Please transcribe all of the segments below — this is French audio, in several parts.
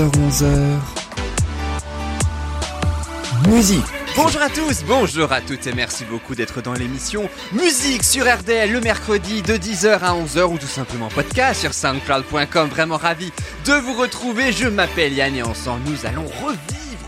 10h-11h Musique Bonjour à tous, bonjour à toutes et merci beaucoup d'être dans l'émission Musique sur RDL le mercredi de 10h à 11h ou tout simplement podcast sur soundcloud.com. Vraiment ravi de vous retrouver. Je m'appelle Yann et ensemble nous allons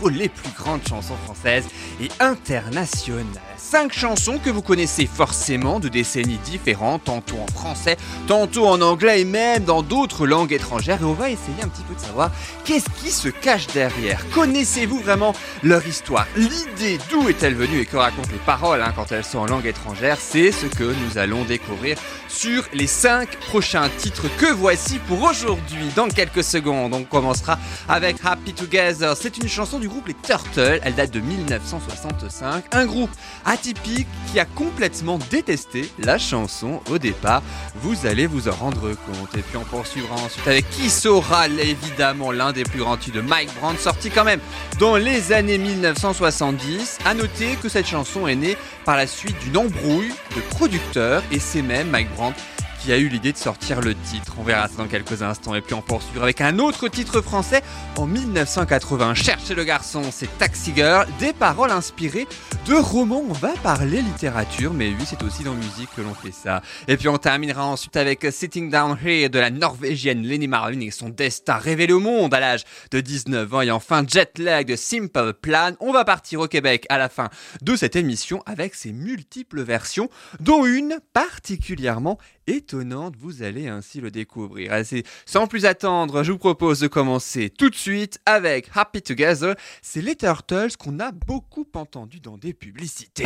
les plus grandes chansons françaises et internationales. Cinq chansons que vous connaissez forcément de décennies différentes, tantôt en français, tantôt en anglais et même dans d'autres langues étrangères. Et on va essayer un petit peu de savoir qu'est-ce qui se cache derrière. Connaissez-vous vraiment leur histoire? L'idée d'où est-elle venue et que racontent les paroles hein, quand elles sont en langue étrangère? C'est ce que nous allons découvrir sur les cinq prochains titres que voici pour aujourd'hui. Dans quelques secondes, on commencera avec Happy Together. C'est une chanson du groupe Les Turtles. Elle date de 1965. Un groupe atypique qui a complètement détesté la chanson au départ. Vous allez vous en rendre compte. Et puis on poursuivra ensuite avec Qui saura évidemment l'un des plus grands titres de Mike Brandt sorti quand même dans les années 1970. À noter que cette chanson est née par la suite d'une embrouille de producteurs et c'est même Mike Brandt qui a eu l'idée de sortir le titre. On verra ça dans quelques instants. Et puis on poursuivra avec un autre titre français en 1980. Cherchez le garçon, c'est Taxi Girl. Des paroles inspirées de romans. On va parler littérature, mais oui, c'est aussi dans musique que l'on fait ça. Et puis on terminera ensuite avec Sitting Down Here de la norvégienne Lenny Marlin et son destin révélé au monde à l'âge de 19 ans. Et enfin Jet Lag de Simple Plan. On va partir au Québec à la fin de cette émission avec ses multiples versions, dont une particulièrement étonnante, vous allez ainsi le découvrir. Sans plus attendre, je vous propose de commencer tout de suite avec Happy Together. C'est les Turtles qu'on a beaucoup entendu dans des publicités.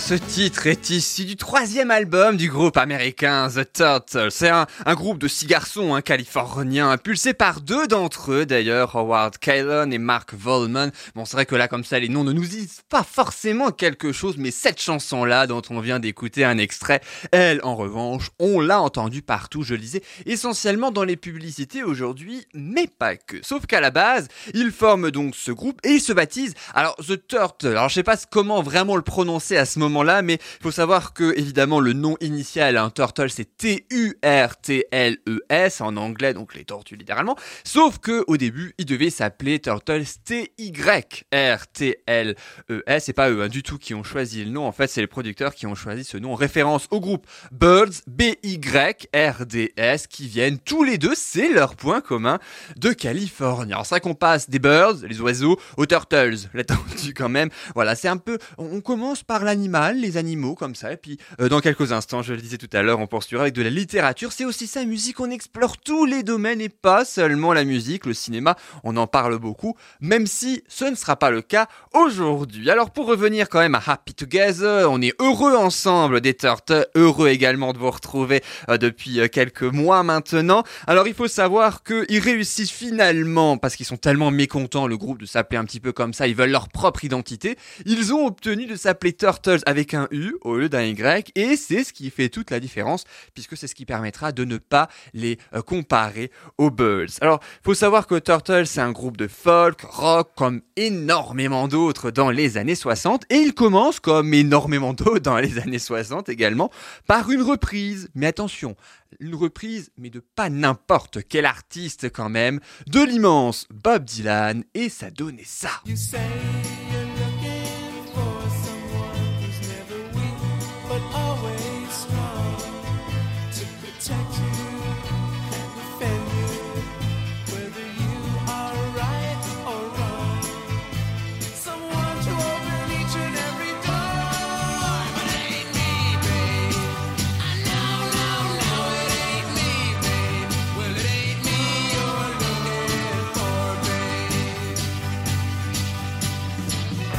Ce titre est issu du troisième album du groupe américain The Turtles. C'est un, groupe de six garçons hein, californiens, impulsés par deux d'entre eux d'ailleurs, Howard Kylon et Mark Volman. Bon, c'est vrai que là, comme ça, les noms ne nous disent pas forcément quelque chose, mais cette chanson-là, dont on vient d'écouter un extrait, elle, en revanche, on l'a entendue partout, je le disais, essentiellement dans les publicités aujourd'hui, mais pas que. Sauf qu'à la base, ils forment donc ce groupe et ils se baptisent, alors The Turtles, alors je sais pas comment vraiment le prononcer à ce moment-là, mais il faut savoir que évidemment le nom initial, un turtle, c'est T-U-R-T-L-E-S en anglais, donc les tortues littéralement. Sauf que au début, il devait s'appeler Turtles T-Y-R-T-L-E-S. C'est pas eux hein, du tout qui ont choisi le nom. En fait, c'est les producteurs qui ont choisi ce nom en référence au groupe Birds B-Y-R-D-S qui viennent tous les deux, c'est leur point commun de Californie. Alors c'est vrai qu'on passe des birds, les oiseaux, aux turtles, la tortue quand même. Voilà, c'est un peu, on commence par l'animal, les animaux comme ça. Et puis euh, dans quelques instants, je le disais tout à l'heure, on poursuivra avec de la littérature. C'est aussi ça, musique, on explore tous les domaines et pas seulement la musique, le cinéma, on en parle beaucoup, même si ce ne sera pas le cas aujourd'hui. Alors pour revenir quand même à Happy Together, on est heureux ensemble des Turtles, heureux également de vous retrouver euh, depuis euh, quelques mois maintenant. Alors il faut savoir qu'ils réussissent finalement, parce qu'ils sont tellement mécontents, le groupe, de s'appeler un petit peu comme ça, ils veulent leur propre identité, ils ont obtenu de s'appeler Avec un U au lieu d'un Y et c'est ce qui fait toute la différence puisque c'est ce qui permettra de ne pas les euh, comparer aux Birds. Alors, faut savoir que Turtles c'est un groupe de folk, rock comme énormément d'autres dans les années 60 et il commence comme énormément d'autres dans les années 60 également par une reprise. Mais attention, une reprise, mais de pas n'importe quel artiste quand même, de l'immense Bob Dylan, et ça donnait ça.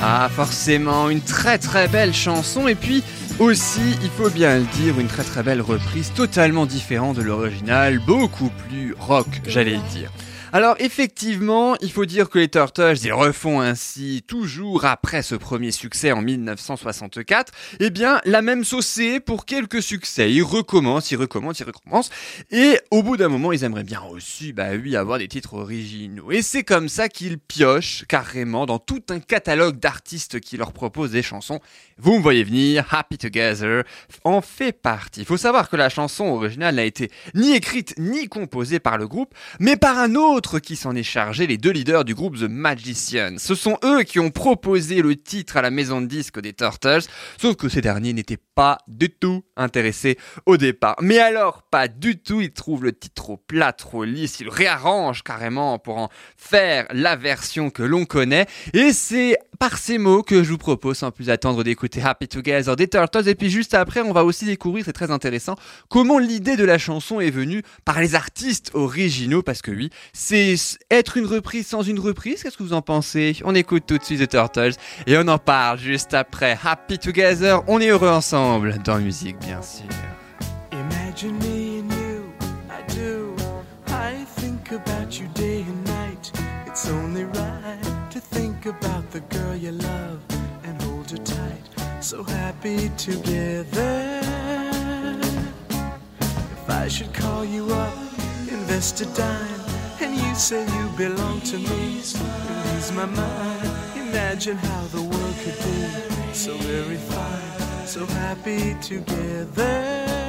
Ah, forcément, une très très belle chanson. Et puis, Aussi, il faut bien le dire, une très très belle reprise totalement différente de l'original, beaucoup plus rock, j'allais dire. Alors effectivement, il faut dire que les Turtles, ils refont ainsi, toujours après ce premier succès en 1964, eh bien la même saucée pour quelques succès. Ils recommencent, ils recommencent, ils recommencent, et au bout d'un moment, ils aimeraient bien aussi, bah oui, avoir des titres originaux. Et c'est comme ça qu'ils piochent carrément dans tout un catalogue d'artistes qui leur proposent des chansons. Vous me voyez venir, Happy Together en fait partie. Il faut savoir que la chanson originale n'a été ni écrite ni composée par le groupe, mais par un autre qui s'en est chargé, les deux leaders du groupe The Magicians. Ce sont eux qui ont proposé le titre à la maison de disques des Turtles, sauf que ces derniers n'étaient pas du tout intéressés au départ. Mais alors, pas du tout, ils trouvent le titre trop plat, trop lisse, ils réarrangent carrément pour en faire la version que l'on connaît, et c'est par ces mots que je vous propose sans plus attendre d'écouter Happy Together des Turtles, et puis juste après, on va aussi découvrir, c'est très intéressant, comment l'idée de la chanson est venue par les artistes originaux, parce que oui, être une reprise sans une reprise. Qu'est-ce que vous en pensez? On écoute tout de suite The Turtles et on en parle juste après. Happy Together, on est heureux ensemble dans la musique, bien sûr. Imagine me and you, I do. I think about you day and night. It's only right to think about the girl you love and hold her tight. So happy together. If I should call you up, invest a dime, and you say you belong to me, you lose my mind. Imagine how the world could be so very fine, so happy together.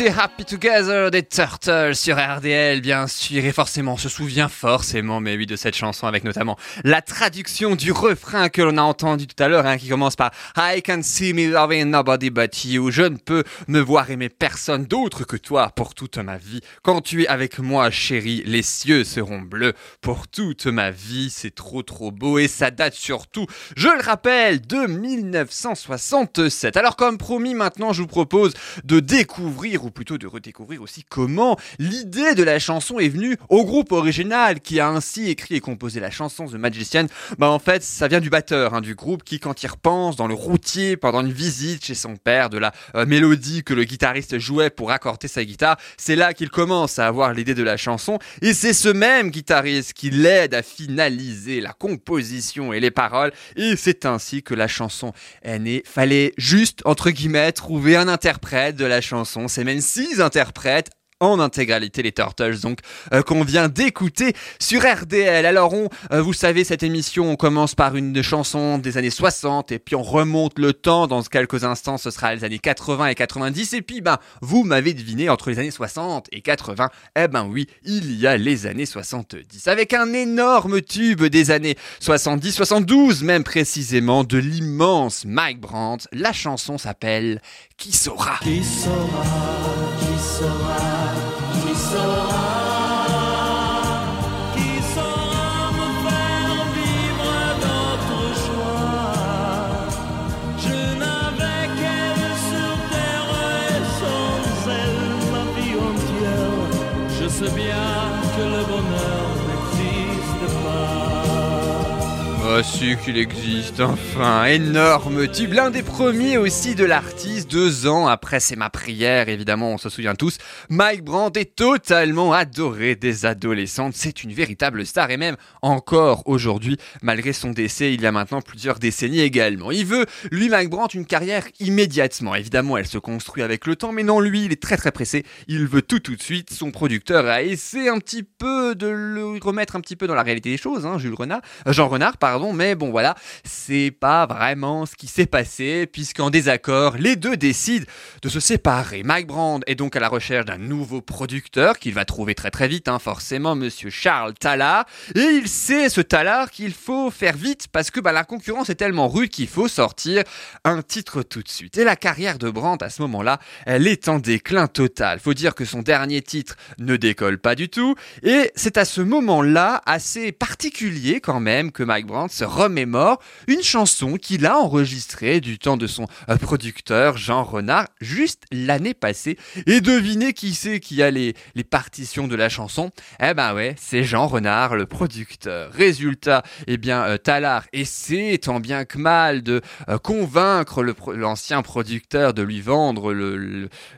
C'était Happy Together des Turtles sur RDL, bien sûr, et forcément, on se souvient forcément, mais oui, de cette chanson avec notamment la traduction du refrain que l'on a entendu tout à l'heure, hein, qui commence par I can see me loving nobody but you. Je ne peux me voir aimer personne d'autre que toi pour toute ma vie. Quand tu es avec moi, chérie, les cieux seront bleus pour toute ma vie. C'est trop trop beau et ça date surtout, je le rappelle, de 1967. Alors comme promis, maintenant, je vous propose de découvrir ou plutôt de redécouvrir aussi comment l'idée de la chanson est venue au groupe original qui a ainsi écrit et composé la chanson The Magician. Bah en fait, ça vient du batteur hein, du groupe qui, quand il repense dans le routier pendant une visite chez son père de la euh, mélodie que le guitariste jouait pour accorder sa guitare, c'est là qu'il commence à avoir l'idée de la chanson et c'est ce même guitariste qui l'aide à finaliser la composition et les paroles et c'est ainsi que la chanson est née. Fallait juste entre guillemets trouver un interprète de la chanson. C'est semaine, six interprètes en intégralité les Turtles donc euh, qu'on vient d'écouter sur RDL. Alors on, euh, vous savez cette émission, on commence par une chanson des années 60 et puis on remonte le temps. Dans quelques instants, ce sera les années 80 et 90 et puis ben vous m'avez deviné entre les années 60 et 80. Eh ben oui, il y a les années 70 avec un énorme tube des années 70, 72 même précisément de l'immense Mike Brandt. La chanson s'appelle Qui saura. Qui saura, qui saura, qui saura, me faire vivre notre joie. Je n'avais qu'elle sur terre et sans elle ma vie entière. Je sais bien que le bonheur n'existe pas. Qu'il existe, enfin, énorme tube, l'un des premiers aussi de l'artiste, deux ans après C'est ma prière, évidemment, on se souvient tous, Mike Brandt est totalement adoré des adolescentes, c'est une véritable star, et même encore aujourd'hui, malgré son décès il y a maintenant plusieurs décennies également. Il veut, lui, Mike Brandt, une carrière immédiatement, évidemment, elle se construit avec le temps, mais non, lui, il est très très pressé, il veut tout tout de suite, son producteur a essayé un petit peu de le remettre un petit peu dans la réalité des choses, hein, Jules euh, Jean Renard, pardon, mais bon voilà, c'est pas vraiment ce qui s'est passé, puisqu'en désaccord, les deux décident de se séparer. Mike Brand est donc à la recherche d'un nouveau producteur qu'il va trouver très très vite, hein, forcément, monsieur Charles Tallard, et il sait, ce Tallard, qu'il faut faire vite, parce que bah, la concurrence est tellement rude qu'il faut sortir un titre tout de suite. Et la carrière de Brandt, à ce moment-là, elle est en déclin total. Faut dire que son dernier titre ne décolle pas du tout, et c'est à ce moment-là, assez particulier quand même, que Mike Brandt se une chanson qu'il a enregistrée du temps de son euh, producteur Jean Renard juste l'année passée. Et devinez qui c'est qui a les, partitions de la chanson? Eh ben ouais, c'est Jean Renard, le producteur. Résultat, eh bien, euh, Tallard essaie tant bien que mal de euh, convaincre l'ancien producteur de lui vendre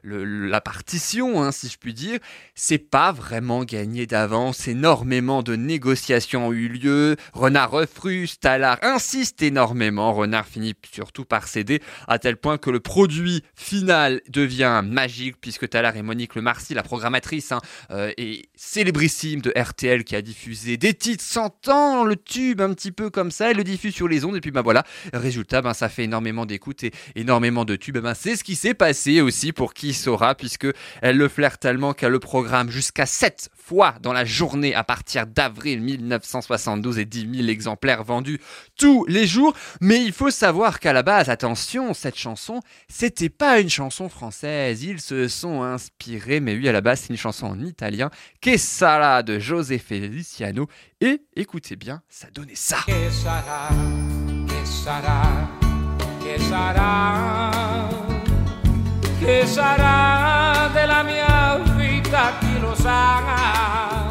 la partition, hein, si je puis dire. C'est pas vraiment gagné d'avance. Énormément de négociations ont eu lieu. Renard refuse, Insiste énormément. Renard finit surtout par céder à tel point que le produit final devient magique puisque Tallard et Monique Le Marcy, la programmatrice, hein, euh, et célébrissime de RTL qui a diffusé des titres sentant le tube un petit peu comme ça, elle le diffuse sur les ondes et puis ben voilà, résultat, ben ça fait énormément d'écoute et énormément de tubes. Ben c'est ce qui s'est passé aussi pour qui saura puisque elle le flaire tellement qu'elle le programme jusqu'à 7 fois dans la journée à partir d'avril 1972 et 10 000 exemplaires vendus tous les jours. Mais il faut savoir qu'à la base, attention, cette chanson, c'était pas une chanson française. Ils se sont inspirés, mais oui, à la base, c'est une chanson en italien, Che sarà de José Feliciano. Et écoutez bien, ça donnait ça. Chi lo sa.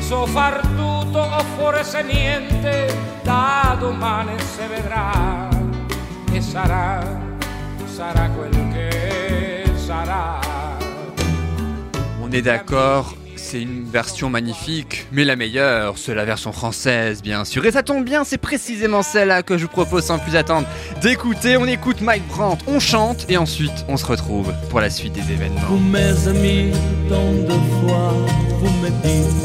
So far tutto o forse niente, da domani si vedrà. E sarà, sarà quel che sarà. On est d'accord, c'est une version magnifique, mais la meilleure, c'est la version française, bien sûr. Et ça tombe bien, c'est précisément celle-là que je vous propose sans plus attendre d'écouter. On écoute Mike Brandt, on chante, et ensuite on se retrouve pour la suite des événements. Mes amis, tant de fois vous me dites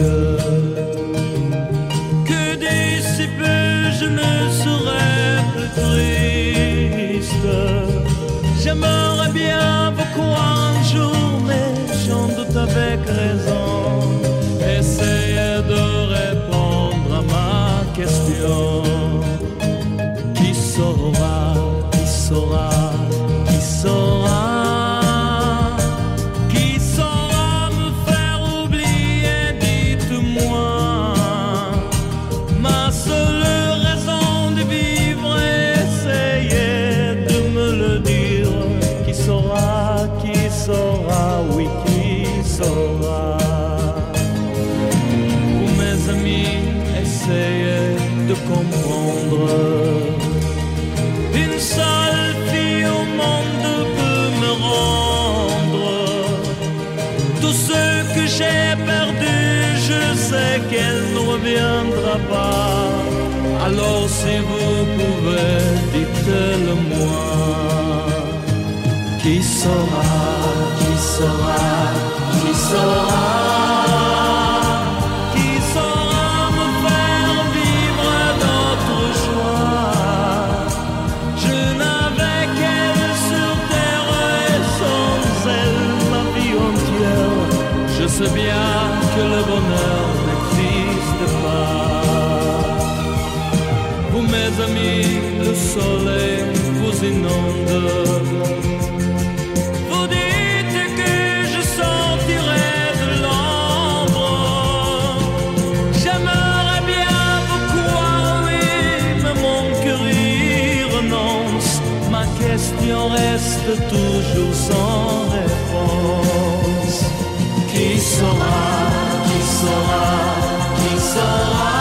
que d'ici je ne serai plus triste. J'aimerais bien vous croire un jour, mais j'en doute avec raison. Qui saura, qui saura, qui saura me faire vivre d'autres joies. Je n'avais qu'elle sur terre et sans elle ma vie entière. Je sais bien que le bonheur n'existe pas. Vous mes amis, le soleil vous inonde. Toujours sans réponse. Qui saura, qui saura, qui saura?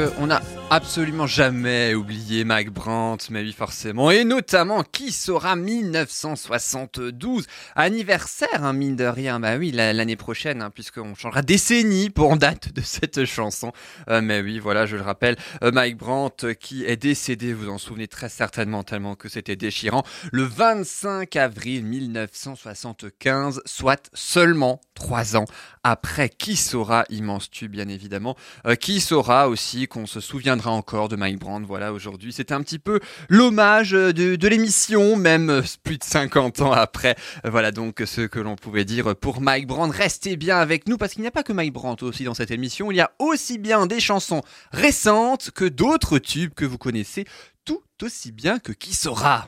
Marrant parce que on a absolument jamais oublié Mike Brandt, mais oui forcément, et notamment qui saura 1972, anniversaire, hein, mine de rien, bah oui, la- l'année prochaine, hein, puisqu'on changera décennie pour date de cette chanson. Euh, mais oui, voilà, je le rappelle, euh, Mike Brandt euh, qui est décédé, vous en souvenez très certainement tellement que c'était déchirant, le 25 avril 1975, soit seulement trois ans après Qui saura, immense tube bien évidemment, euh, qui saura aussi qu'on se souviendra encore de Mike Brandt, voilà, aujourd'hui. C'était un petit peu l'hommage euh, de, l'émission, même euh, plus de 50 ans après. Voilà donc ce que l'on pouvait dire pour Mike Brandt. Restez bien avec nous parce qu'il n'y a pas que Mike Brandt aussi dans cette émission. Il y a aussi bien des chansons récentes que d'autres tubes que vous connaissez tout aussi bien que Qui saura?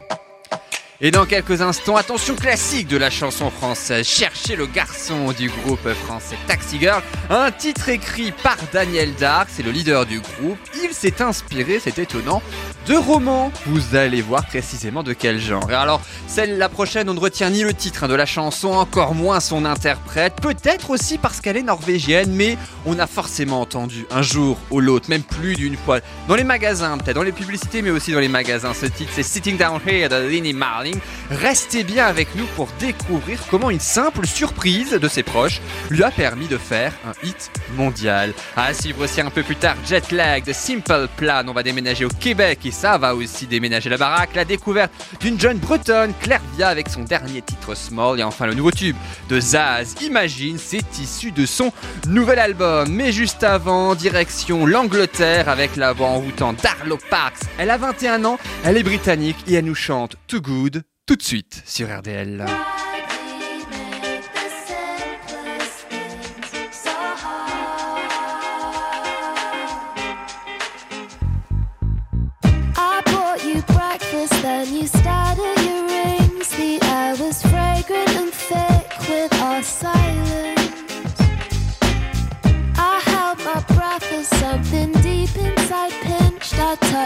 Et dans quelques instants, attention classique de la chanson française, Cherchez le garçon du groupe français Taxi Girl, un titre écrit par Daniel Dark, c'est le leader du groupe. Il s'est inspiré, c'est étonnant, de romans. Vous allez voir précisément de quel genre. Alors, celle la prochaine, on ne retient ni le titre hein, de la chanson, encore moins son interprète, peut-être aussi parce qu'elle est norvégienne, mais on a forcément entendu un jour ou l'autre, même plus d'une fois, dans les magasins, peut-être dans les publicités, mais aussi dans les magasins. Ce titre, c'est Sitting Down Here de Linny Marling. Restez bien avec nous pour découvrir comment une simple surprise de ses proches lui a permis de faire un hit mondial. À suivre aussi un peu plus tard, Jet Lag de Simple Plan. On va déménager au Québec ça va aussi déménager la baraque. La découverte d'une jeune bretonne, Claire Via, avec son dernier titre Small. Et enfin le nouveau tube de Zaz, Imagine, c'est issu de son nouvel album. Mais juste avant, direction l'Angleterre avec la voix envoûtante d'Arlo Parks. Elle a 21 ans, elle est britannique et elle nous chante Too Good tout de suite sur RDL.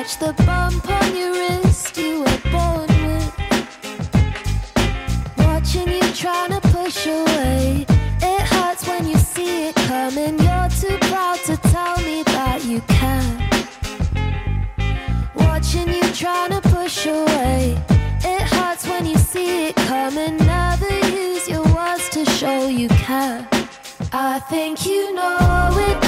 Touched the bump on your wrist you were born with. Watching you trying to push away. It hurts when you see it coming. You're too proud to tell me that you can. Watching you trying to push away. It hurts when you see it coming. Never use your words to show you care. I think you know it.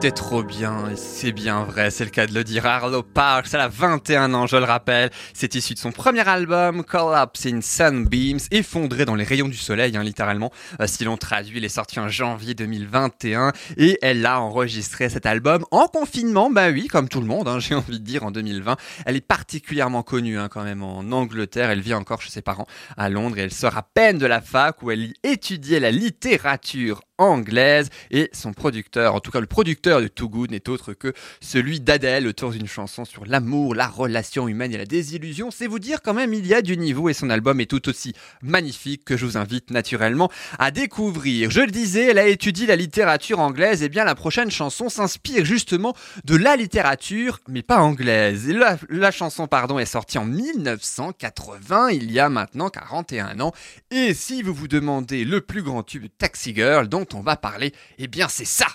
C'était trop bien, et c'est bien vrai, c'est le cas de le dire. Arlo Parks, elle a 21 ans, je le rappelle. C'est issu de son premier album, Collapse in Sunbeams, effondré dans les rayons du soleil, hein, littéralement. Euh, si l'on traduit, il est sorti en janvier 2021, et elle a enregistré cet album en confinement, bah oui, comme tout le monde, hein, j'ai envie de dire, en 2020. Elle est particulièrement connue hein, quand même en Angleterre, elle vit encore chez ses parents à Londres, et elle sort à peine de la fac où elle y étudiait la littérature anglaise et son producteur, en tout cas le producteur de Too Good n'est autre que celui d'Adèle autour d'une chanson sur l'amour, la relation humaine et la désillusion. C'est vous dire quand même il y a du niveau et son album est tout aussi magnifique que je vous invite naturellement à découvrir. Je le disais, elle a étudié la littérature anglaise et bien la prochaine chanson s'inspire justement de la littérature mais pas anglaise. La, la chanson pardon est sortie en 1980, il y a maintenant 41 ans et si vous vous demandez le plus grand tube Taxi Girl dont on va parler, eh bien c'est ça.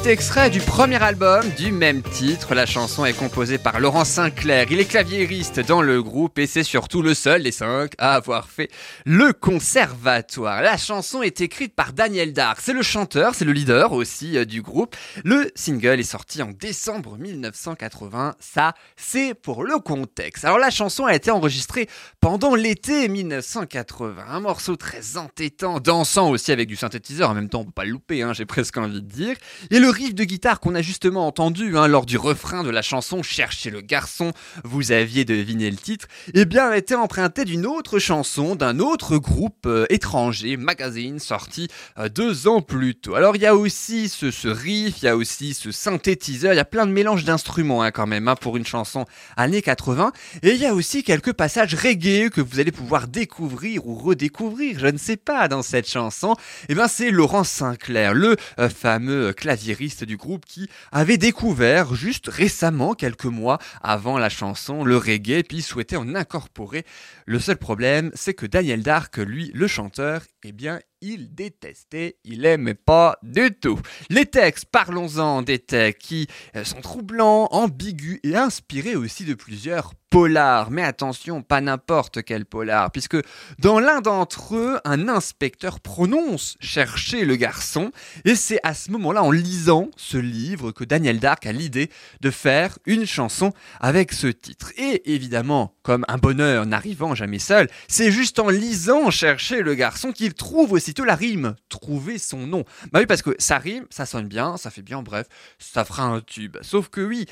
C'est extrait du premier album du même titre. La chanson est composée par Laurent Sinclair. Il est claviériste dans le groupe et c'est surtout le seul des cinq à avoir fait le conservatoire. La chanson est écrite par Daniel Dark. C'est le chanteur, c'est le leader aussi euh, du groupe. Le single est sorti en décembre 1980. Ça, c'est pour le contexte. Alors la chanson a été enregistrée pendant l'été 1980. Un morceau très entêtant, dansant aussi avec du synthétiseur. En même temps, on peut pas le louper, hein, j'ai presque envie de dire. Et le riff de guitare qu'on a justement entendu hein, lors du refrain de la chanson Cherchez le garçon, vous aviez deviné le titre, eh bien a été emprunté d'une autre chanson d'un autre groupe euh, étranger, Magazine, sorti euh, deux ans plus tôt. Alors il y a aussi ce, ce riff, il y a aussi ce synthétiseur, il y a plein de mélanges d'instruments hein, quand même hein, pour une chanson années 80, et il y a aussi quelques passages reggae que vous allez pouvoir découvrir ou redécouvrir, je ne sais pas, dans cette chanson. Eh bien c'est Laurent Sinclair, le euh, fameux du groupe qui avait découvert juste récemment, quelques mois avant la chanson, le reggae, puis souhaitait en incorporer. Le seul problème, c'est que Daniel Dark, lui, le chanteur, eh bien, il détestait, il aimait pas du tout. Les textes, parlons-en des textes qui euh, sont troublants, ambigus et inspirés aussi de plusieurs polars. Mais attention, pas n'importe quel polar, puisque dans l'un d'entre eux, un inspecteur prononce chercher le garçon, et c'est à ce moment-là, en lisant ce livre, que Daniel Dark a l'idée de faire une chanson avec ce titre. Et évidemment, comme un bonheur n'arrivant jamais seul, c'est juste en lisant chercher le garçon qu'il trouve aussi aussitôt la rime, trouver son nom. Bah oui, parce que ça rime, ça sonne bien, ça fait bien, bref, ça fera un tube. Sauf que oui,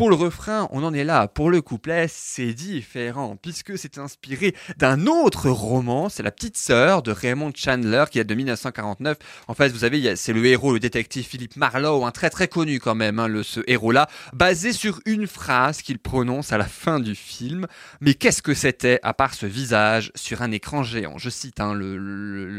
pour le refrain, on en est là. Pour le couplet, c'est différent, puisque c'est inspiré d'un autre roman. C'est La petite sœur de Raymond Chandler, qui est de 1949. En fait, vous savez, il y a- c'est le héros, le détective Philippe Marlowe, un très très connu quand même, hein, ce héros-là, basé sur une phrase qu'il prononce à la fin du film. Mais qu'est-ce que c'était, à part ce visage sur un écran géant? Je cite hein, le-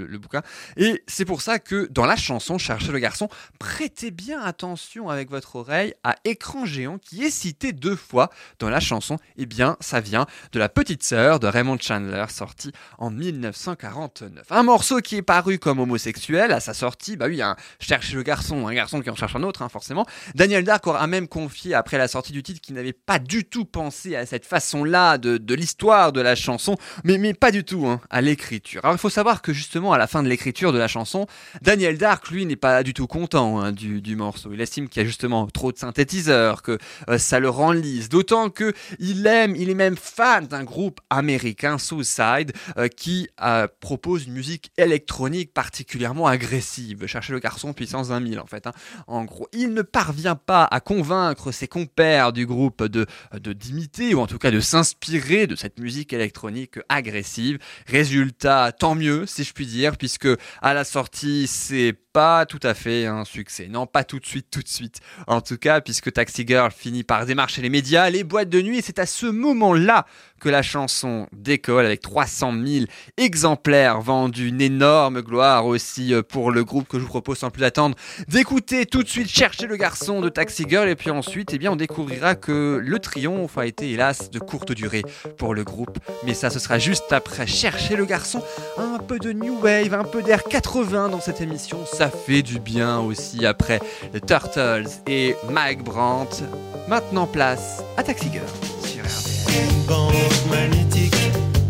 le bouquin. Et c'est pour ça que dans la chanson Cherchez le garçon, prêtez bien attention avec votre oreille à écran géant qui est cité deux fois dans la chanson. Eh bien, ça vient de La petite sœur de Raymond Chandler, sorti en 1949. Un morceau qui est paru comme homosexuel à sa sortie. Bah oui, un Cherchez le garçon, un garçon qui en cherche un autre, hein, forcément. Daniel Dark a même confié après la sortie du titre qu'il n'avait pas du tout pensé à cette façon-là de, de l'histoire de la chanson, mais, mais pas du tout hein, à l'écriture. Alors il faut savoir que justement à la fin de l'écriture de la chanson, Daniel Dark, lui, n'est pas du tout content hein, du, du morceau. Il estime qu'il y a justement trop de synthétiseurs, que euh, ça le rend lisse. D'autant que il aime, il est même fan d'un groupe américain, Suicide, euh, qui euh, propose une musique électronique particulièrement agressive. Cherchez le garçon puissance 20 000 en fait. hein. En gros, il ne parvient pas à convaincre ses compères du groupe de d'imiter ou en tout cas de s'inspirer de cette musique électronique agressive. Résultat, tant mieux si je puis dire, puisque à la sortie c'est pas tout à fait un succès. Non, pas tout de suite, tout de suite. En tout cas, puisque Taxi Girl finit par démarcher les médias, les boîtes de nuit, et c'est à ce moment-là que la chanson décolle avec 300 000 exemplaires vendus. Une énorme gloire aussi euh, pour le groupe que je vous propose sans plus attendre d'écouter tout de suite Chercher le garçon de Taxi Girl. Et puis ensuite, eh bien, on découvrira que le triomphe a été hélas de courte durée pour le groupe. Mais ça, ce sera juste après Chercher le garçon. Un peu de New Wave, un peu d'air 80 dans cette émission. Ça fait du bien aussi après les Turtles et Mike Brandt. Maintenant, place à Taxi Girl sur RDL. Bande magnétique,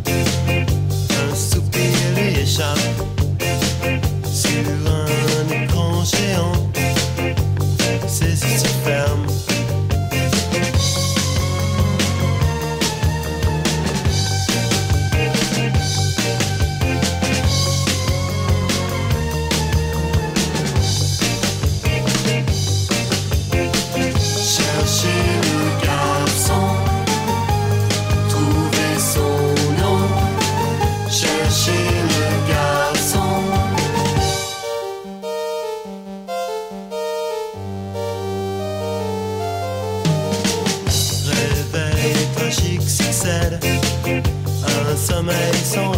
un soupir lui échappe sur un écran géant. Un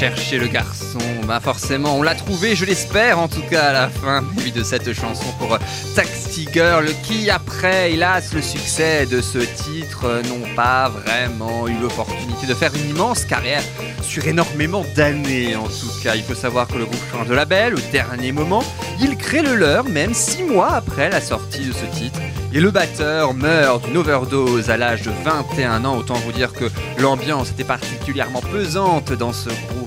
chercher le garçon. Bah forcément, on l'a trouvé, je l'espère en tout cas à la fin de cette chanson pour euh, Taxi Girl qui après, hélas, le succès de ce titre euh, n'ont pas vraiment eu l'opportunité de faire une immense carrière sur énormément d'années en tout cas. Il faut savoir que le groupe change de label au dernier moment. Il crée le leur même six mois après la sortie de ce titre. Et le batteur meurt d'une overdose à l'âge de 21 ans. Autant vous dire que l'ambiance était particulièrement pesante dans ce groupe,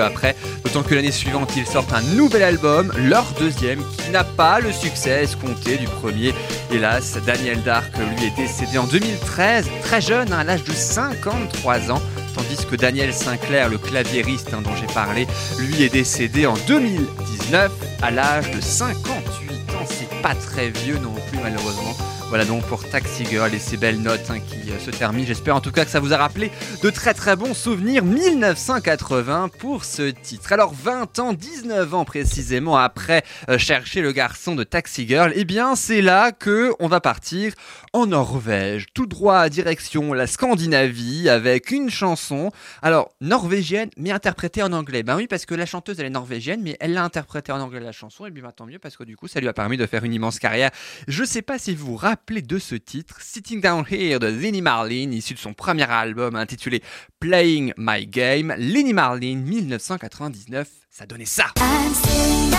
après. D'autant que l'année suivante, ils sortent un nouvel album, leur deuxième, qui n'a pas le succès escompté du premier. Hélas, Daniel Dark, lui, est décédé en 2013, très jeune, à l'âge de 53 ans. Tandis que Daniel Sinclair, le claviériste dont j'ai parlé, lui est décédé en 2019 à l'âge de 58 ans. C'est pas très vieux non plus, malheureusement. Voilà donc pour Taxi Girl et ces belles notes hein, qui euh, se terminent. J'espère en tout cas que ça vous a rappelé de très très bons souvenirs 1980 pour ce titre. Alors 20 ans, 19 ans précisément après euh, chercher le garçon de Taxi Girl, eh bien c'est là que on va partir en Norvège, tout droit direction la Scandinavie avec une chanson, alors norvégienne mais interprétée en anglais. Ben oui parce que la chanteuse elle est norvégienne mais elle l'a interprétée en anglais la chanson et bien tant mieux parce que du coup ça lui a permis de faire une immense carrière. Je sais pas si vous vous rappelez de ce titre, Sitting Down Here de Lenny Marlin, issu de son premier album intitulé Playing My Game. Lenny Marlin 1999, ça donnait ça.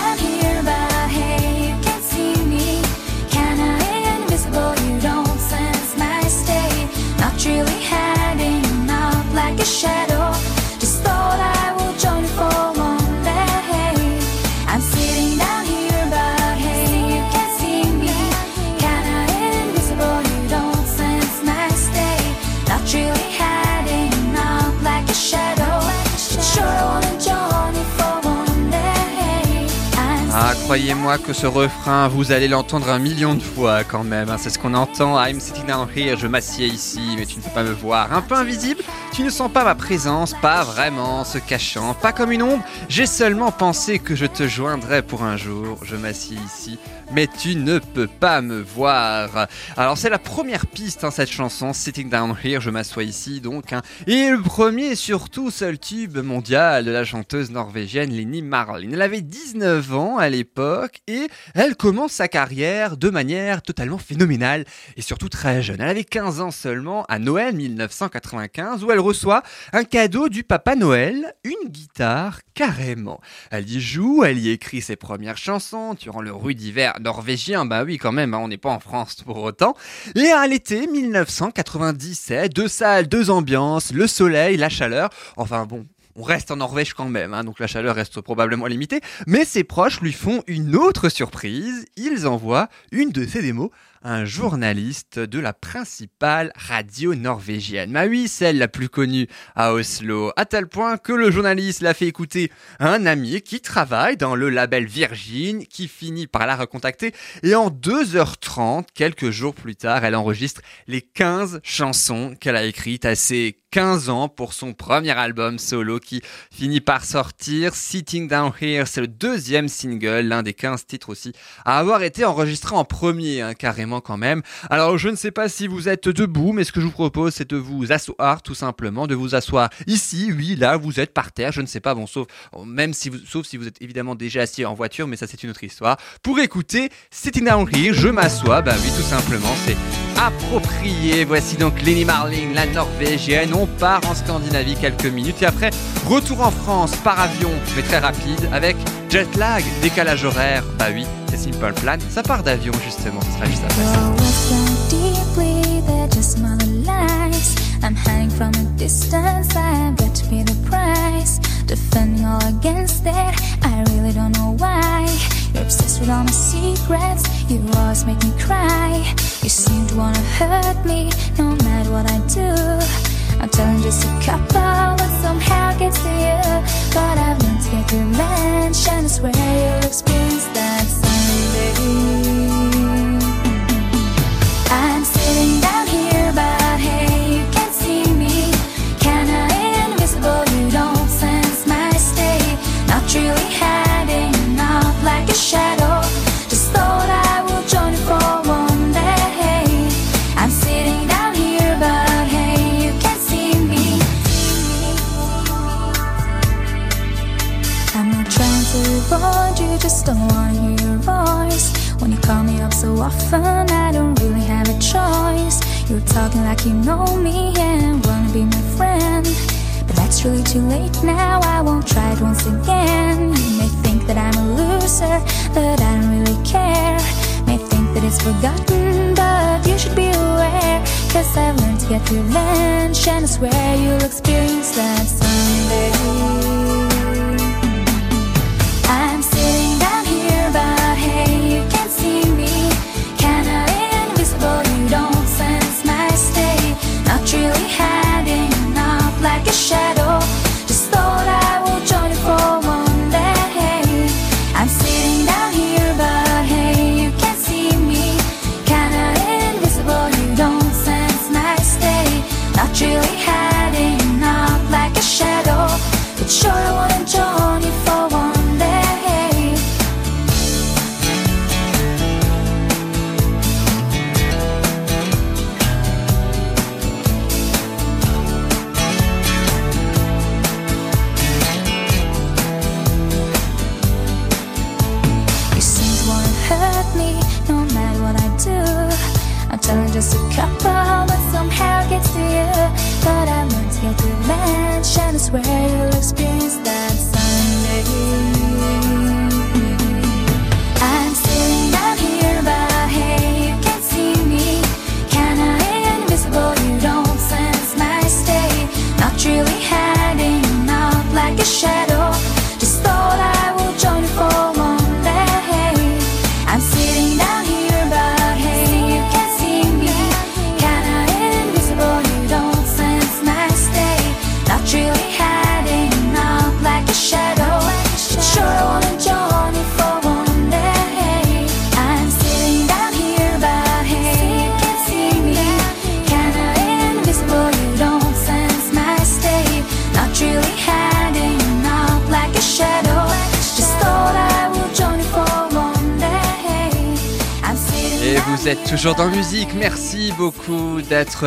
I'm croyez-moi que ce refrain, vous allez l'entendre un million de fois quand même. hein. C'est ce qu'on entend. I'm sitting down here, je m'assieds ici, mais tu ne peux pas me voir. Un peu invisible, tu ne sens pas ma présence, pas vraiment, se cachant, pas comme une ombre. J'ai seulement pensé que je te joindrais pour un jour. Je m'assieds ici, mais tu ne peux pas me voir. Alors c'est la première piste, hein, cette chanson, Sitting Down Here, je m'assois ici donc. hein. Et le premier surtout seul tube mondial de la chanteuse norvégienne Lenny Marlin. Elle avait 19 ans à l'époque et elle commence sa carrière de manière totalement phénoménale et surtout très jeune. Elle avait 15 ans seulement à Noël 1995 où elle reçoit un cadeau du Papa Noël, une guitare carrément. Elle y joue, elle y écrit ses premières chansons durant le rude hiver norvégien. Bah oui quand même, hein, on n'est pas en France pour autant. Et à l'été 1997, deux salles, deux ambiances, le soleil, la chaleur. Enfin bon, on reste en Norvège quand même, hein, donc la chaleur reste probablement limitée. Mais ses proches lui font une autre surprise. Ils envoient une de ses démos un journaliste de la principale radio norvégienne. Bah oui, celle la plus connue à Oslo, à tel point que le journaliste l'a fait écouter à un ami qui travaille dans le label Virgin, qui finit par la recontacter. Et en 2h30, quelques jours plus tard, elle enregistre les 15 chansons qu'elle a écrites à ses 15 ans pour son premier album solo qui finit par sortir. Sitting Down Here, c'est le deuxième single, l'un des 15 titres aussi, à avoir été enregistré en premier, hein, carrément quand même. Alors je ne sais pas si vous êtes debout, mais ce que je vous propose, c'est de vous asseoir tout simplement, de vous asseoir ici, oui, là, vous êtes par terre, je ne sais pas, bon, sauf, même si vous, sauf si vous êtes évidemment déjà assis en voiture, mais ça c'est une autre histoire. Pour écouter Sitting Down Here, je m'assois, bah oui, tout simplement, c'est approprié. Voici donc Lenny Marling, la norvégienne. On part en Scandinavie quelques minutes et après, retour en France par avion, mais très rapide, avec jet lag, décalage horaire. Bah oui, Simple Plan, ça part d'avion justement, ce sera juste I really don't know why. You're obsessed with all my secrets, you always make me cry. You seem to wanna hurt me, no matter what I do. I'm telling just a couple, but somehow gets to. But I've learned to get learned to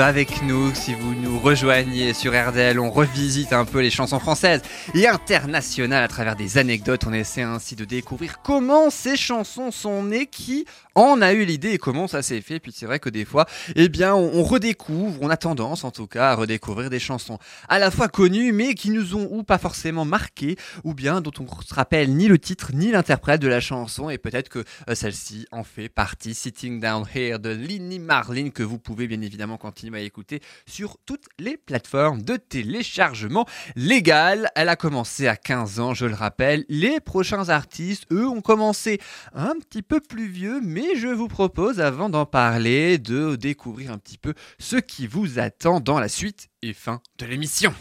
avec nous. Si vous nous rejoignez sur RDL, on revisite un peu les chansons françaises et internationales à travers des anecdotes. On essaie ainsi de découvrir comment ces chansons sont nées, qui en a eu l'idée et comment ça s'est fait. Puis c'est vrai que des fois, eh bien, on, redécouvre, on a tendance en tout cas à redécouvrir des chansons à la fois connues mais qui nous ont ou pas forcément marqué ou bien dont on se rappelle ni le titre ni l'interprète de la chanson et peut-être que euh, celle-ci en fait partie. Sitting Down Here de Linny Marlin que vous pouvez bien évidemment continuer à écouter sur toutes les plateformes de téléchargement légal. Elle a commencé à 15 ans, je le rappelle. Les prochains artistes, eux, ont commencé un petit peu plus vieux, mais je vous propose, avant d'en parler, de découvrir un petit peu ce qui vous attend dans la suite et fin de l'émission.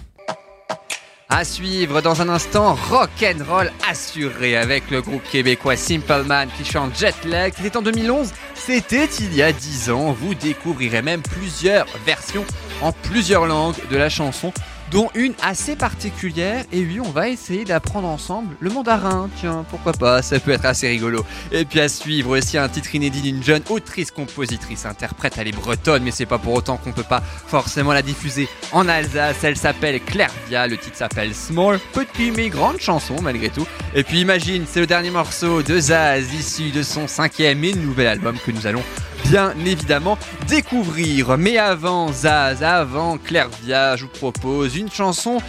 À suivre dans un instant, rock'n'roll assuré avec le groupe québécois Simple Man qui chante Jetlag. C'était en 2011, c'était il y a 10 ans. Vous découvrirez même plusieurs versions en plusieurs langues de la chanson, dont une assez particulière. Et oui, on va essayer d'apprendre ensemble le mandarin. Tiens, pourquoi pas, ça peut être assez rigolo. Et puis à suivre aussi un titre inédit d'une jeune autrice, compositrice, interprète. Elle est bretonne, mais c'est pas pour autant qu'on peut pas forcément la diffuser en Alsace. Elle s'appelle Claire Via, le titre s'appelle Small, petite mais grande chanson malgré tout. Et puis imagine, c'est le dernier morceau de Zaz, issu de son cinquième et nouvel album que nous allons bien évidemment découvrir. Mais avant Zaz, avant Claire Via, je vous propose une chanson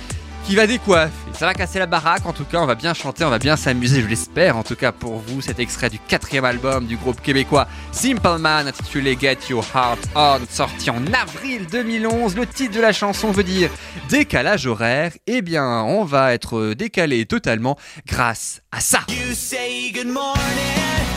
qui va décoiffer. Ça va casser la baraque, en tout cas, on va bien chanter, on va bien s'amuser, je l'espère, en tout cas pour vous, cet extrait du quatrième album du groupe québécois Simple Man, intitulé Get Your Heart On, sorti en avril 2011. Le titre de la chanson veut dire décalage horaire. Eh bien, on va être décalé totalement grâce à ça. You say good morning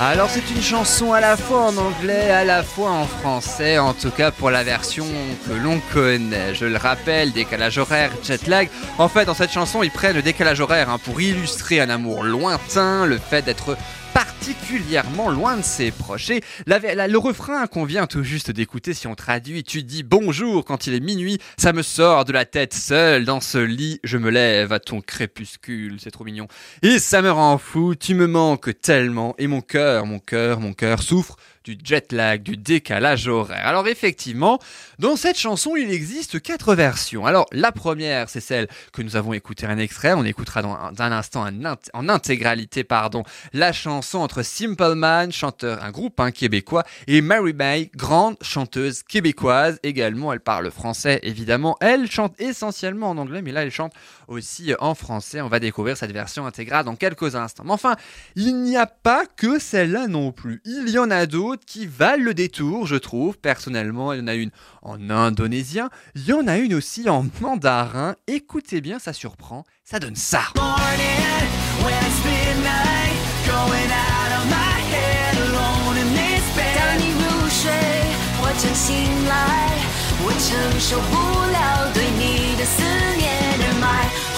Alors c'est une chanson à la fois en anglais, à la fois en français, en tout cas pour la version que l'on connaît. Je le rappelle, décalage horaire, jet lag. En fait, dans cette chanson, ils prennent le décalage horaire hein, pour illustrer un amour lointain, le fait d'être particulièrement loin de ses proches. Et la- le refrain qu'on vient tout juste d'écouter, si on traduit, tu dis bonjour quand il est minuit, ça me sort de la tête seul dans ce lit, je me lève à ton crépuscule, c'est trop mignon. Et ça me rend fou, tu me manques tellement, et mon cœur, mon cœur, mon cœur souffre du jet lag, du décalage horaire. Alors effectivement, dans cette chanson, il existe quatre versions. Alors la première, c'est celle que nous avons écoutée un extrait. On écoutera dans un, instant en intégralité, pardon, la chanson entre Simple Man, chanteur, un groupe hein, québécois, et Mary May, grande chanteuse québécoise. Également, elle parle français, évidemment. Elle chante essentiellement en anglais, mais là, elle chante aussi en français. On va découvrir cette version intégrale dans quelques instants. Mais enfin, il n'y a pas que celle-là non plus. Il y en a d'autres qui valent le détour, je trouve. Personnellement, il y en a une en indonésien, il y en a une aussi en mandarin. Écoutez bien, ça surprend. Ça donne ça.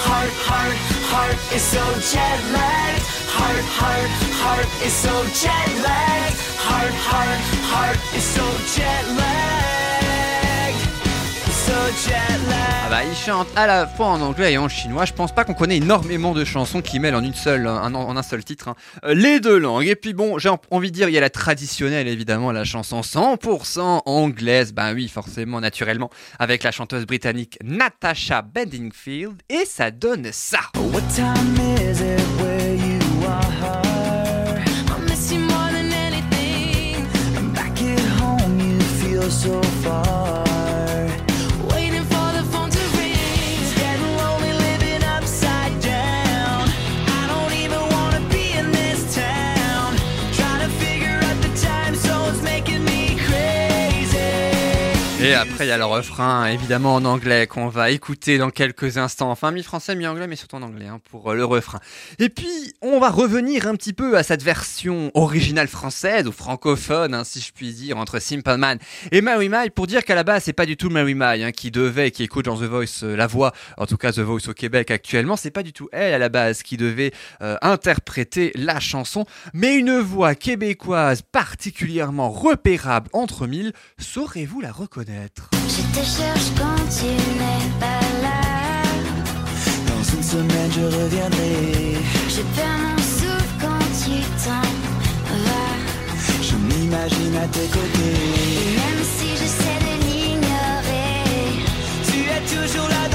Heart, heart, heart is so jet lagged. Heart, heart, heart is so jet lagged. Heart, heart, heart is so jet lagged. So. Ah bah, il chante à la fois en anglais et en chinois. Je pense pas qu'on connaît énormément de chansons qui mêlent en une seule, un- en un seul titre, hein, euh, les deux langues. Et puis bon, j'ai en- envie de dire, il y a la traditionnelle évidemment, la chanson 100% anglaise. Ben oui, forcément, naturellement, avec la chanteuse britannique Natasha Bedingfield. Et ça donne ça. What time is it where you are? I miss Et après, il y a le refrain, évidemment en anglais, qu'on va écouter dans quelques instants. Enfin, mi-français, mi-anglais, mais surtout en anglais, hein, pour euh, le refrain. Et puis, on va revenir un petit peu à cette version originale française, ou francophone, hein, si je puis dire, entre Simple Man et Mary May, pour dire qu'à la base, c'est pas du tout Mary May, hein, qui devait, qui écoute dans The Voice euh, la voix, en tout cas The Voice au Québec actuellement, c'est pas du tout elle, à la base, qui devait euh, interpréter la chanson, mais une voix québécoise particulièrement repérable entre mille, saurez-vous la reconnaître? Je te cherche quand tu n'es pas là. Dans une semaine, je reviendrai. Je perds mon souffle quand tu t'en vas. Je m'imagine à tes Et côtés. même si j'essaie de l'ignorer, Tu es toujours là.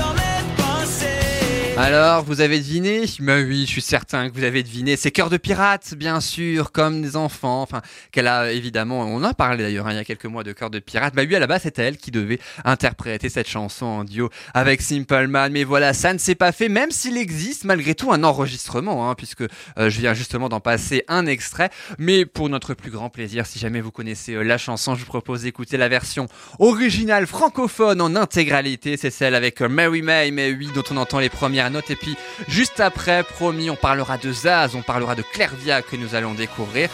Alors, vous avez deviné? Mais oui, je suis certain que vous avez deviné. C'est Cœur de Pirate, bien sûr, comme des enfants. Enfin, qu'elle a évidemment. On en a parlé d'ailleurs hein, il y a quelques mois de Cœur de Pirate. Bah oui, à la base, c'était elle qui devait interpréter cette chanson en duo avec Simple Man. Mais voilà, ça ne s'est pas fait, même s'il existe malgré tout un enregistrement, hein, puisque euh, je viens justement d'en passer un extrait. Mais pour notre plus grand plaisir, si jamais vous connaissez euh, la chanson, je vous propose d'écouter la version originale francophone en intégralité. C'est celle avec euh, Mary May, mais oui, dont on entend les premières Et puis, juste après, promis, on parlera de Zaz, on parlera de Clairvia que nous allons découvrir.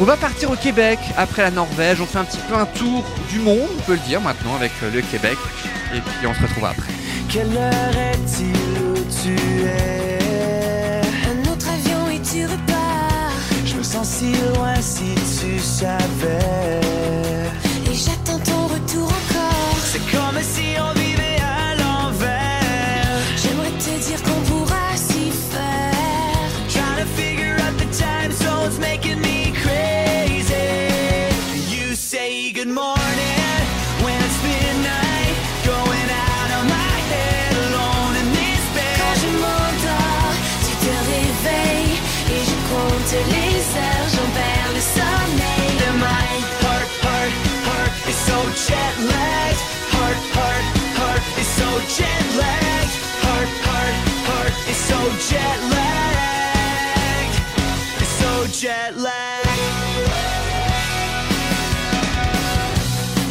On va partir au Québec, après la Norvège. On fait un petit peu un tour du monde, on peut le dire maintenant, avec euh, le Québec. Et puis, on se retrouve après. Quelle heure est-il où tu es? un autre avion et tu repars. Je me sens si loin si tu savais. Et j'attends ton retour encore. C'est comme si on jet. It's so jet lagged.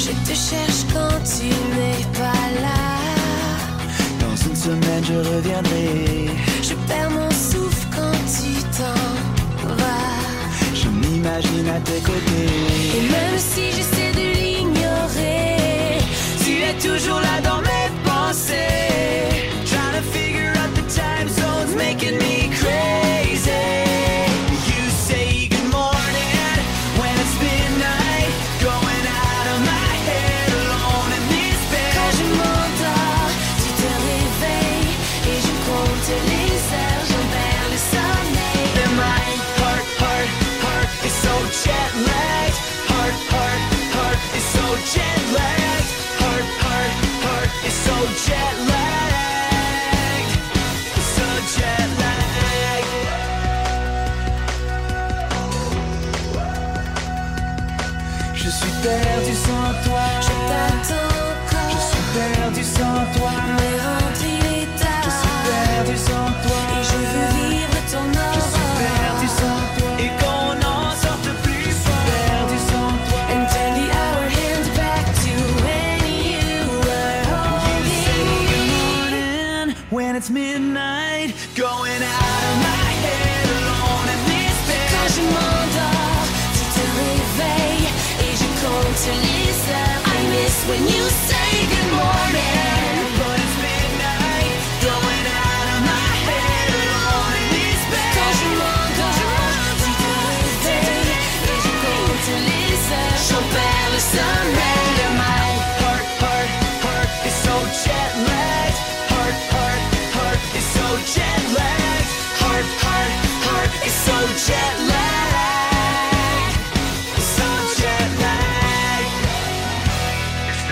Je te cherche quand tu n'es pas là. Dans une semaine, je reviendrai. Je perds mon souffle quand tu t'en vas. Je m'imagine à tes Et côtés. même si j'essaie de l'ignorer, Tu es toujours là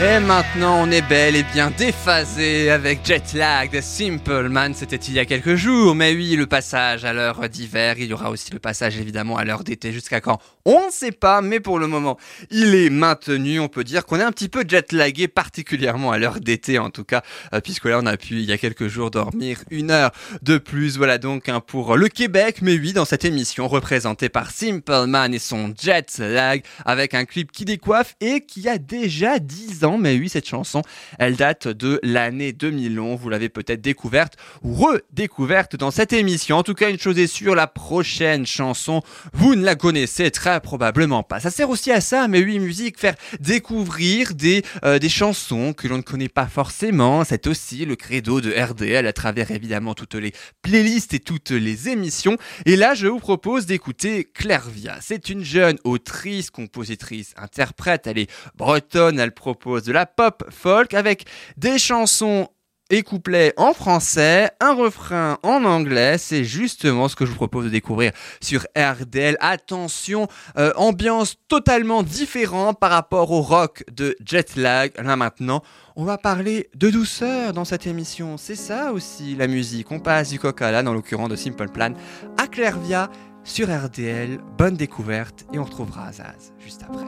Et maintenant, on est bel et bien déphasé avec Jetlag de Simple Man. C'était il y a quelques jours, mais oui, le passage à l'heure d'hiver. Il y aura aussi le passage évidemment à l'heure d'été. Jusqu'à quand? On ne sait pas, mais pour le moment, il est maintenu. On peut dire qu'on est un petit peu jetlagué, particulièrement à l'heure d'été en tout cas, euh, puisque là, on a pu il y a quelques jours dormir une heure de plus. Voilà donc hein, pour le Québec, mais oui, dans cette émission représentée par Simple Man et son jet lag, avec un clip qui décoiffe et qui a déjà 10 ans. Mais oui, cette chanson, elle date de l'année 2011. Vous l'avez peut-être découverte ou redécouverte dans cette émission. En tout cas, une chose est sûre, la prochaine chanson, vous ne la connaissez très probablement pas. Ça sert aussi à ça, mais oui, musique, faire découvrir des, euh, des chansons que l'on ne connaît pas forcément. C'est aussi le credo de RDL à travers évidemment toutes les playlists et toutes les émissions. Et là, je vous propose d'écouter Claire Via. C'est une jeune autrice, compositrice, interprète. Elle est bretonne. Elle propose de la pop folk avec des chansons et couplets en français, un refrain en anglais. C'est justement ce que je vous propose de découvrir sur RDL. Attention, euh, ambiance totalement différente par rapport au rock de Jetlag. Là maintenant, on va parler de douceur dans cette émission. C'est ça aussi la musique. On passe du coq à l'âne, en l'occurrence de Simple Plan, à Clairvia sur RDL. Bonne découverte et on retrouvera Azaz juste après.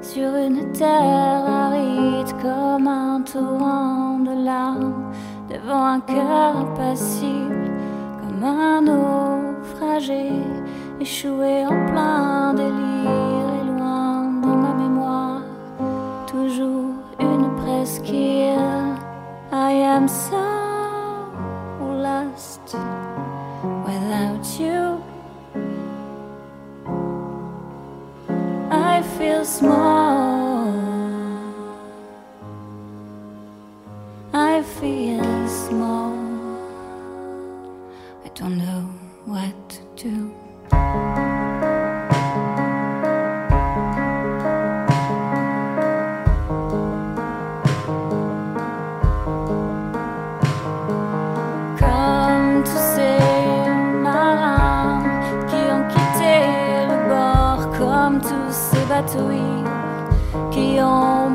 Sur une terre aride, comme un torrent de larmes devant un cœur impassible, comme un naufragé échoué en plein délire et loin dans ma mémoire, toujours une presqu'île. I am so lost without you. I feel small. I feel small. I don't know what to do. Ces bateaux ivres qui ont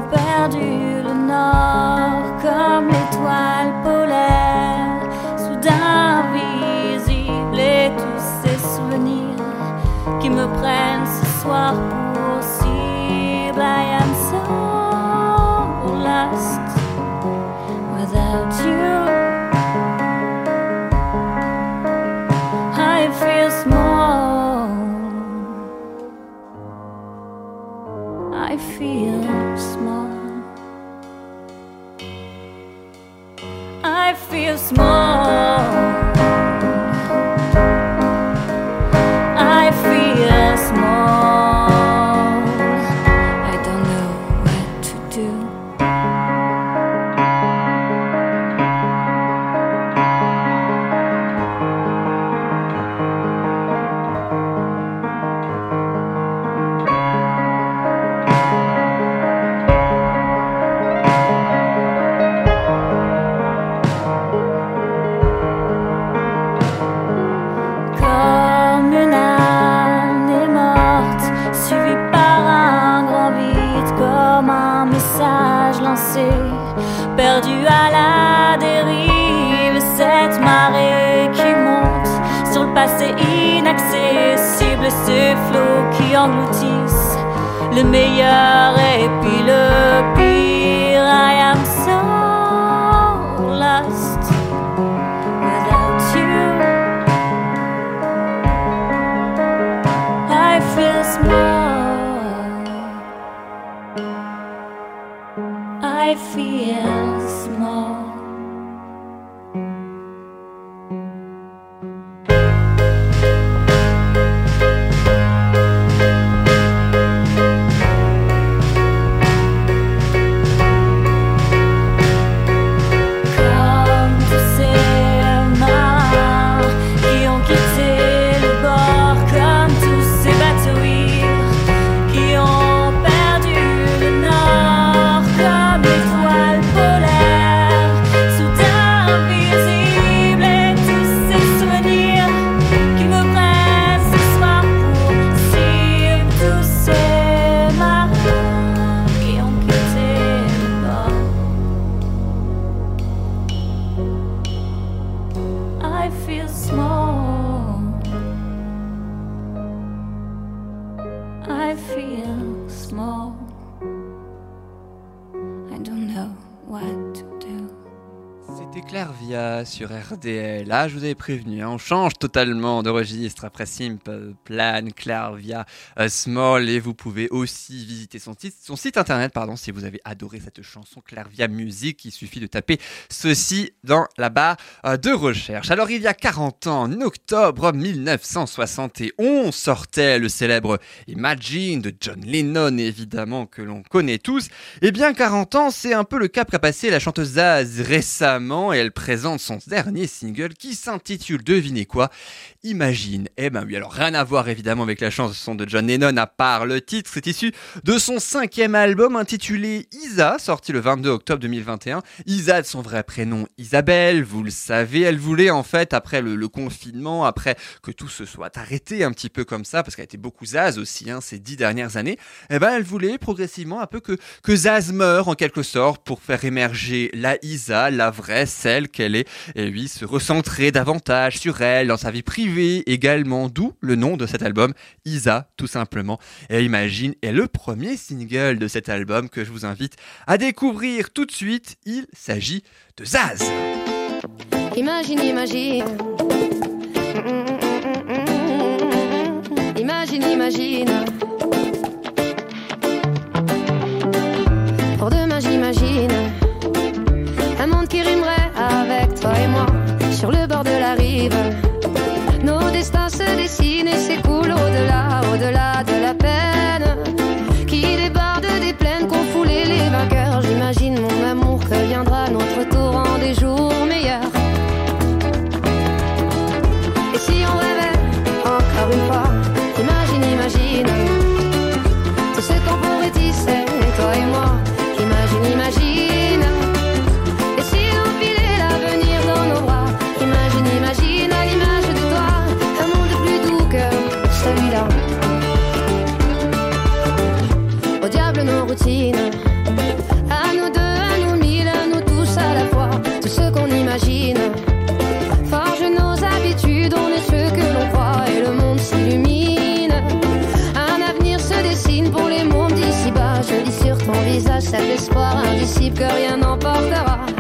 ces flots qui engloutissent le meilleur et puis le pire. I am so lost without you. I feel small. I feel sur RDL. Là, je vous avais prévenu, hein, on change totalement de registre après Simple Plan, Claire Via euh, Small. Et vous pouvez aussi visiter son site, son site internet pardon, si vous avez adoré cette chanson Claire Via Musique. Il suffit de taper ceci dans la barre euh, de recherche. Alors, il y a 40 ans, en octobre 1971, sortait le célèbre Imagine de John Lennon, évidemment, que l'on connaît tous. Eh bien, 40 ans, c'est un peu le cap qu'a passé la chanteuse Zaz récemment et elle présente son dernier single qui s'intitule, devinez quoi, Imagine. Eh ben oui, alors rien à voir évidemment avec la chanson de John Lennon à part le titre, c'est issu de son cinquième album intitulé Isa, sorti le 22 octobre 2021. Isa de son vrai prénom Isabelle, vous le savez, elle voulait en fait, après le, confinement, après que tout se soit arrêté un petit peu comme ça, parce qu'elle était beaucoup Zaz aussi hein, ces dix dernières années, eh ben elle voulait progressivement un peu que, que Zaz meure en quelque sorte pour faire émerger la Isa, la vraie, celle qu'elle est, et se recentrer davantage sur elle, dans sa vie privée également, d'où le nom de cet album, Isa tout simplement. Et Imagine est le premier single de cet album que je vous invite à découvrir tout de suite, il s'agit de Zaz. Imagine, imagine. Imagine, imagine. Un monde qui rimerait avec toi et moi sur le bord de la rive. Nos destins se dessinent et s'écoulent au-delà, au-delà de la routines, à nous deux, à nous mille, à nous tous à la fois, tout ce qu'on imagine. Forge nos habitudes, on est ce que l'on croit et le monde s'illumine. Un avenir se dessine pour les mondes d'ici-bas. Je lis sur ton visage cet espoir indicible que rien n'emportera.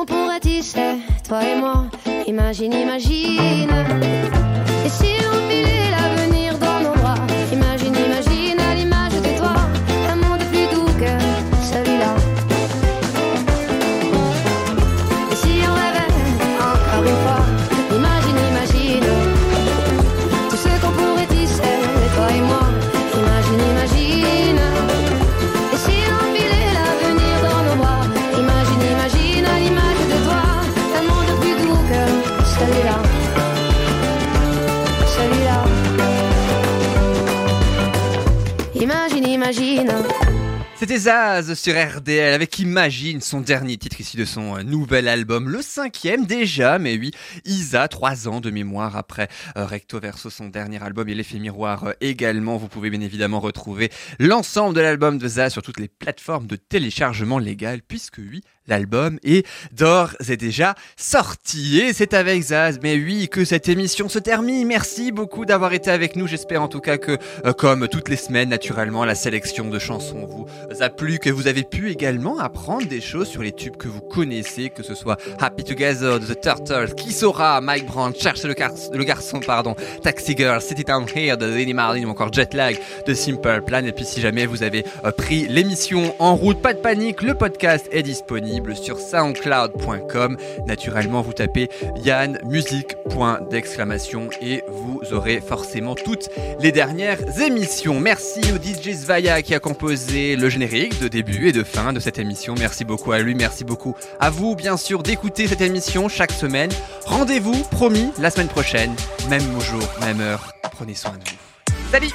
Qu'on pourrait tisser, toi et moi. Imagine, imagine. Et si on filait t'imagines. C'était Zaz sur RDL avec Imagine, son dernier titre ici de son euh, nouvel album, le cinquième déjà, mais oui, Isa, trois ans de mémoire après euh, Recto Verso, son dernier album et l'effet miroir euh, également. Vous pouvez bien évidemment retrouver l'ensemble de l'album de Zaz sur toutes les plateformes de téléchargement légal, puisque oui, l'album est d'ores et déjà sorti. Et c'est avec Zaz, mais oui, que cette émission se termine. Merci beaucoup d'avoir été avec nous. J'espère en tout cas que, euh, comme toutes les semaines, naturellement, la sélection de chansons vous a plu, que vous avez pu également apprendre des choses sur les tubes que vous connaissez, que ce soit Happy Together The Turtles, Qui saura, Mike Brandt, Cherche le, gar- le garçon, pardon, Taxi Girl, City Town Here de Lenny Marlin ou encore Jet Lag de Simple Plan. Et puis si jamais vous avez euh, pris l'émission en route, pas de panique, le podcast est disponible sur soundcloud.com. Naturellement, vous tapez Yann Musique, et vous aurez forcément toutes les dernières émissions. Merci au DJ Svaya qui a composé le générique de début et de fin de cette émission. Merci beaucoup à lui, merci beaucoup à vous, bien sûr, d'écouter cette émission chaque semaine. Rendez-vous, promis, la semaine prochaine, même jour, même heure. Prenez soin de vous. Salut